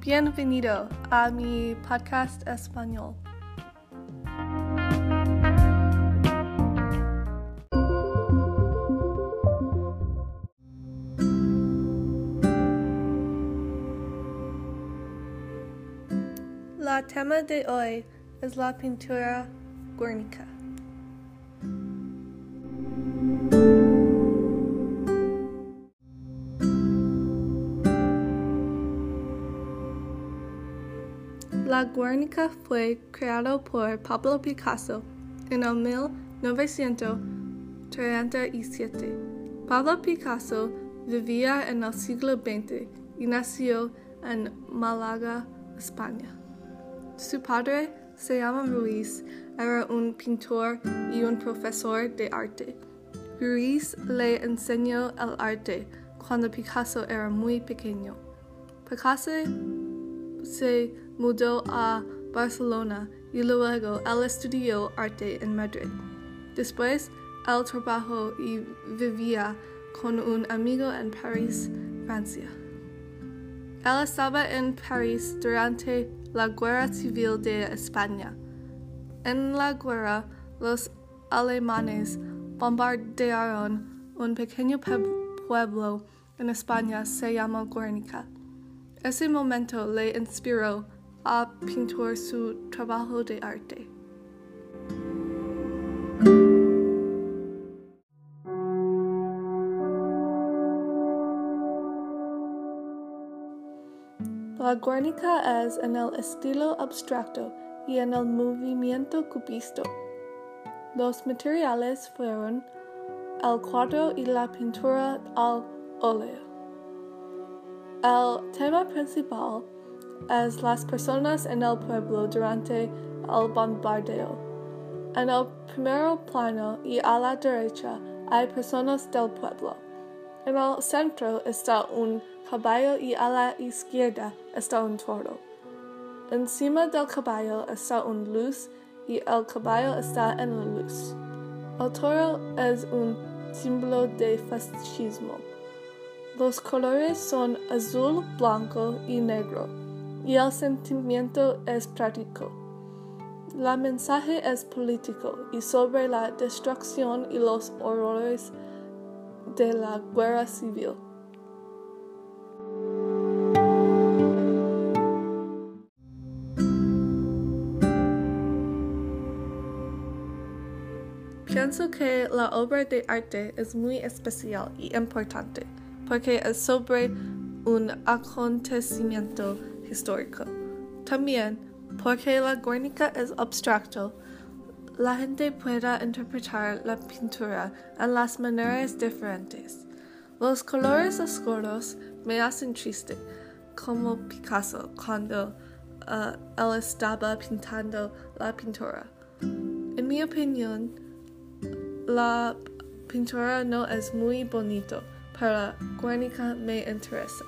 Bienvenido a mi podcast español. La tema de hoy es la pintura guernica. La Guernica fue creado por Pablo Picasso en el 1937. Pablo Picasso vivía en el siglo XX y nació en Málaga, España. Su padre se llama Ruiz, era un pintor y un profesor de arte. Ruiz le enseñó el arte cuando Picasso era muy pequeño. Picasso se mudó a Barcelona y luego él estudió arte en Madrid. Después, él trabajó y vivía con un amigo en París, Francia. Él estaba en París durante la Guerra Civil de España. En la guerra, los alemanes bombardearon un pequeño pueblo en España se llama Guernica. Ese momento le inspiró a pintar su trabajo de arte. La Guernica es en el estilo abstracto y en el movimiento cubista. Los materiales fueron el cuadro y la pintura al óleo. El tema principal es las personas en el pueblo durante el bombardeo. En el primer plano y a la derecha hay personas del pueblo. En el centro está un caballo y a la izquierda está un toro. Encima del caballo está una luz y el caballo está en la luz. El toro es un símbolo de fascismo. Los colores son azul, blanco y negro, y el sentimiento es práctico. La mensaje es político y sobre la destrucción y los horrores de la guerra civil. Pienso que la obra de arte es muy especial y importante porque es sobre un acontecimiento histórico. También, porque la Guernica es abstracto, la gente pueda interpretar la pintura en las maneras diferentes. Los colores oscuros me hacen triste, como Picasso cuando uh, él estaba pintando la pintura. En mi opinión, la pintura no es muy bonito, pero Guernica me interesa.